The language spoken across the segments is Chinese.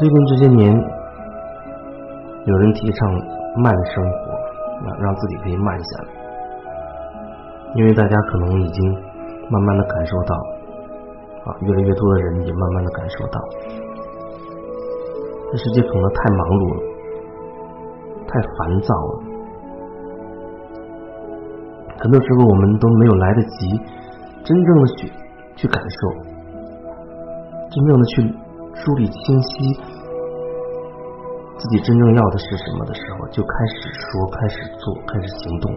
最近这些年，有人提倡慢生活，啊，让自己可以慢下来，因为大家可能已经慢慢的感受到，啊，越来越多的人也慢慢的感受到，这世界可能太忙碌了，太烦躁了，很多时候我们都没有来得及真正的去去感受，真正的去。梳理清晰自己真正要的是什么的时候，就开始说，开始做，开始行动，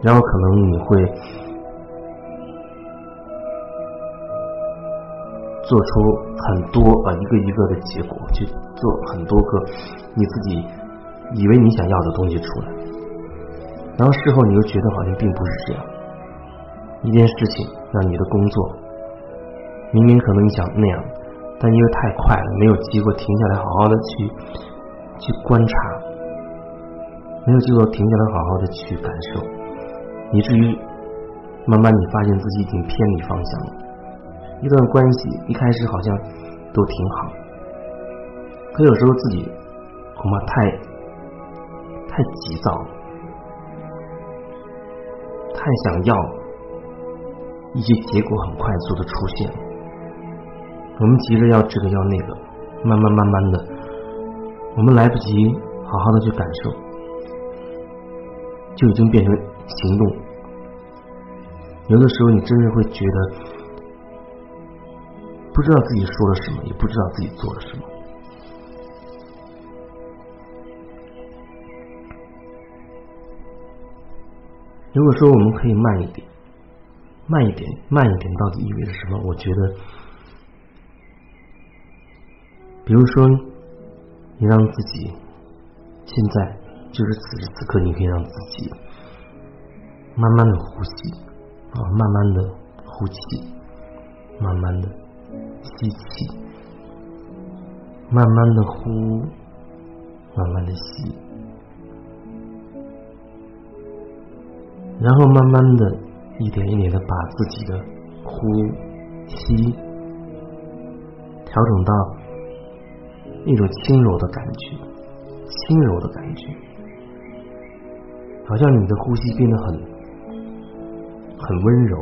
然后可能你会做出很多啊一个一个的结果，去做很多个你自己以为你想要的东西出来，然后事后你又觉得好像并不是这样，一件事情让你的工作。明明可能你想那样，但因为太快了，没有机会停下来好好的去去观察，没有机会停下来好好的去感受，以至于慢慢你发现自己已经偏离方向了。一段关系一开始好像都挺好，可有时候自己恐怕太太急躁了，太想要一些结果很快速的出现。我们急着要这个要那个，慢慢慢慢的，我们来不及好好的去感受，就已经变成行动。有的时候，你真的会觉得不知道自己说了什么，也不知道自己做了什么。如果说我们可以慢一点，慢一点，慢一点，到底意味着什么？我觉得。比如说，你让自己现在就是此时此刻，你可以让自己慢慢的呼吸啊，慢慢的呼气，慢慢的吸气，慢慢的呼，慢慢的吸，然后慢慢的一点一点的把自己的呼吸调整到。一种轻柔的感觉，轻柔的感觉，好像你的呼吸变得很很温柔，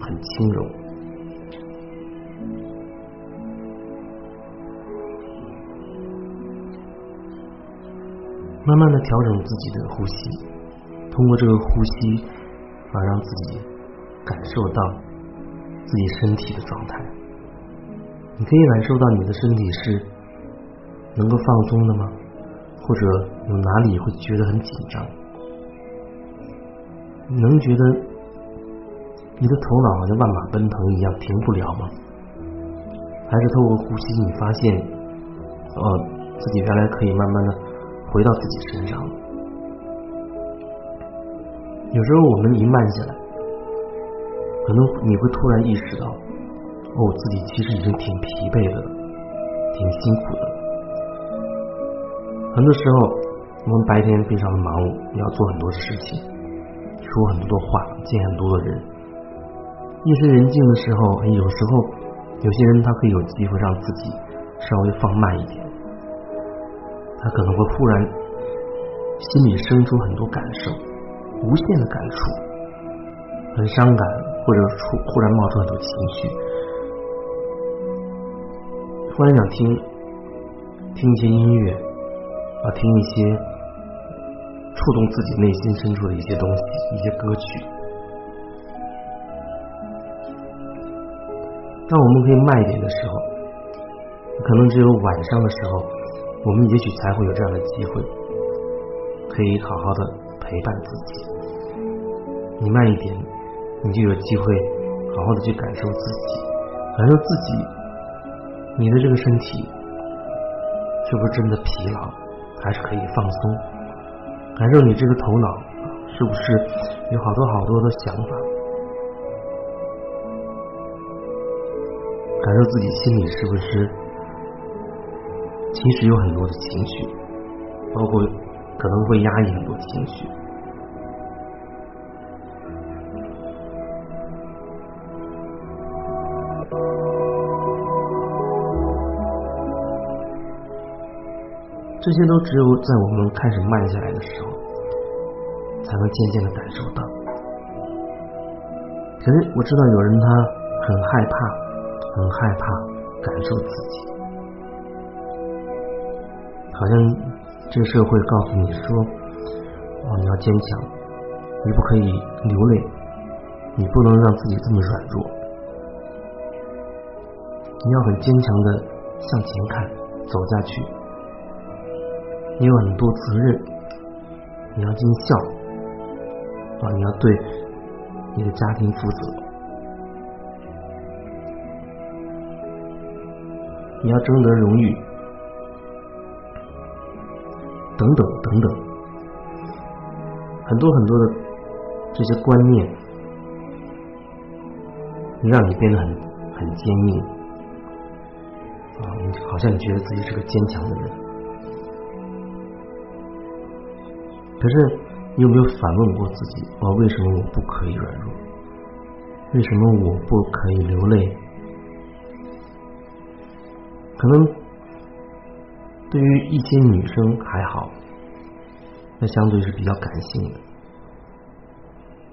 很轻柔。慢慢的调整自己的呼吸，通过这个呼吸啊，让自己感受到自己身体的状态。你可以感受到你的身体是。能够放松的吗？或者有哪里会觉得很紧张？你能觉得你的头脑好像万马奔腾一样停不了吗？还是透过呼吸，你发现，呃，自己原来可以慢慢的回到自己身上？有时候我们一慢下来，可能你会突然意识到，哦，自己其实已经挺疲惫的，挺辛苦的。很多时候，我们白天非常的忙碌，要做很多的事情，说很多的话，见很多的人。夜深人静的时候，有时候有些人他可以有机会让自己稍微放慢一点，他可能会忽然心里生出很多感受，无限的感触，很伤感，或者出忽然冒出很多情绪，突然想听听一些音乐。啊，听一些触动自己内心深处的一些东西，一些歌曲。当我们可以慢一点的时候，可能只有晚上的时候，我们也许才会有这样的机会，可以好好的陪伴自己。你慢一点，你就有机会好好的去感受自己，感受自己，你的这个身体是不是真的疲劳？还是可以放松，感受你这个头脑是不是有好多好多的想法，感受自己心里是不是其实有很多的情绪，包括可能会压抑很多情绪。这些都只有在我们开始慢下来的时候，才能渐渐的感受到。可是我知道有人他很害怕，很害怕感受自己，好像这个社会告诉你说：“哦，你要坚强，你不可以流泪，你不能让自己这么软弱，你要很坚强的向前看，走下去。你有很多责任，你要尽孝啊，你要对。”你的家庭负责，你要争得荣誉，等等等等，很多很多的这些观念，让你变得很很坚硬啊！你好像你觉得自己是个坚强的人，可是。你有没有反问过自己？哦，为什么我不可以软弱？为什么我不可以流泪？可能对于一些女生还好，那相对是比较感性的。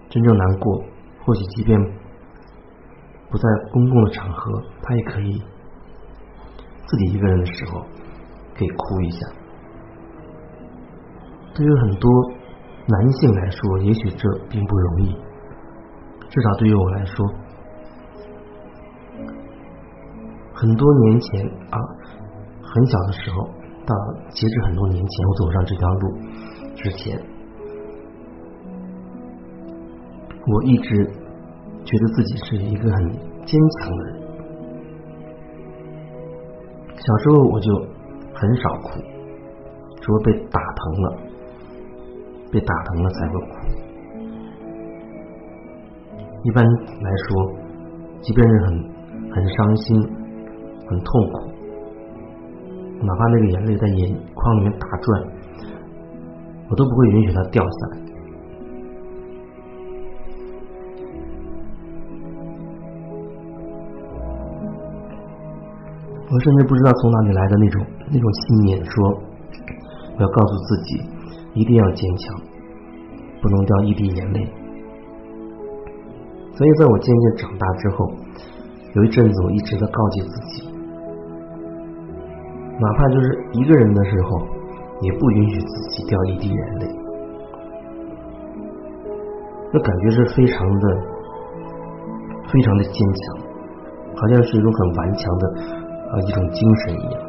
真正难过，或许即便不在公共的场合，她也可以自己一个人的时候可以哭一下。对于很多。男性来说，也许这并不容易。至少对于我来说，很多年前啊，很小的时候，到截止很多年前，我走上这条路之前，我一直觉得自己是一个很坚强的人。小时候我就很少哭，除了被打疼了。被打疼了才会哭。一般来说，即便是很很伤心、很痛苦，哪怕那个眼泪在眼眶里面打转，我都不会允许它掉下来。我甚至不知道从哪里来的那种那种信念，说我要告诉自己。一定要坚强，不能掉一滴眼泪。所以，在我渐渐长大之后，有一阵子我一直在告诫自己，哪怕就是一个人的时候，也不允许自己掉一滴眼泪。那感觉是非常的、非常的坚强，好像是一种很顽强的啊一种精神一样，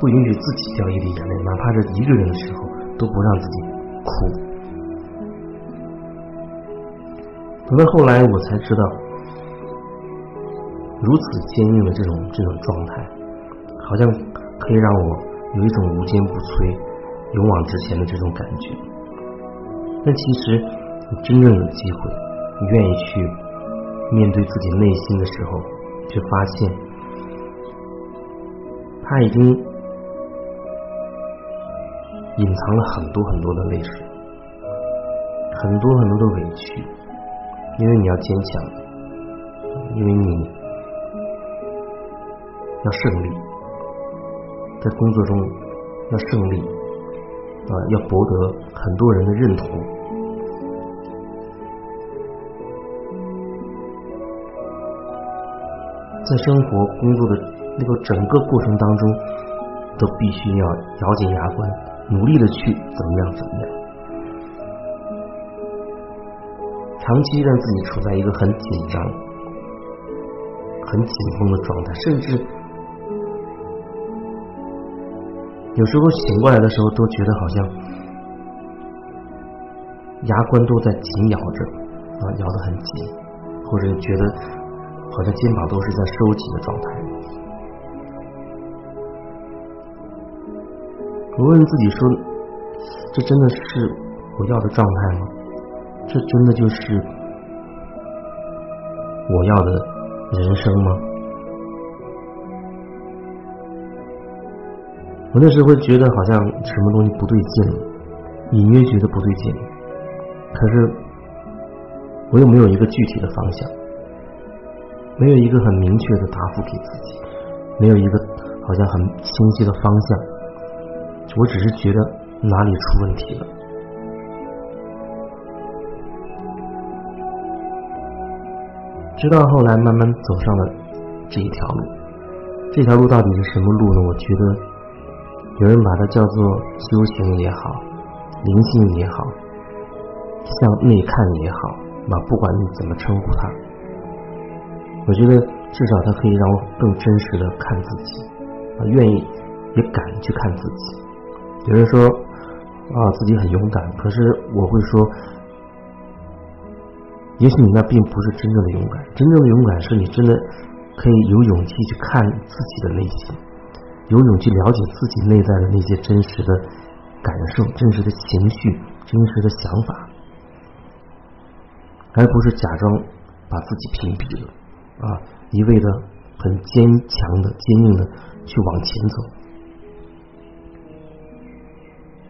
不允许自己掉一滴眼泪，哪怕是一个人的时候。都不让自己哭。等到后来，我才知道，如此坚硬的这种这种状态，好像可以让我有一种无坚不摧、勇往直前的这种感觉。但其实，你真正有机会，你愿意去面对自己内心的时候，却发现，他已经。隐藏了很多很多的泪水，很多很多的委屈，因为你要坚强，因为你要胜利，在工作中要胜利，啊，要博得很多人的认同，在生活工作的那个整个过程当中，都必须要咬紧牙关。努力的去怎么样怎么样，长期让自己处在一个很紧张、很紧绷的状态，甚至有时候醒过来的时候，都觉得好像牙关都在紧咬着啊，咬得很紧，或者觉得好像肩膀都是在收紧的状态。我问自己说：“这真的是我要的状态吗？这真的就是我要的人生吗？”我那时会觉得好像什么东西不对劲，隐约觉得不对劲，可是我又没有一个具体的方向，没有一个很明确的答复给自己，没有一个好像很清晰的方向。我只是觉得哪里出问题了。直到后来慢慢走上了这一条路，这条路到底是什么路呢？我觉得有人把它叫做修行也好，灵性也好，向内看也好，啊，不管你怎么称呼它，我觉得至少它可以让我更真实的看自己，啊，愿意也敢去看自己。有人说啊，自己很勇敢，可是我会说。也许你那并不是真正的勇敢，真正的勇敢是你真的可以有勇气去看自己的内心，有勇气了解自己内在的那些真实的感受、真实的情绪、真实的想法，而不是假装把自己屏蔽了啊，一味的很坚强的、坚硬的去往前走。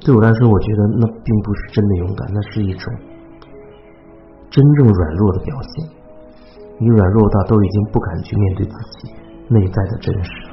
对我来说，我觉得那并不是真的勇敢，那是一种。真正软弱的表现，你软弱到都已经不敢去面对自己内在的真实。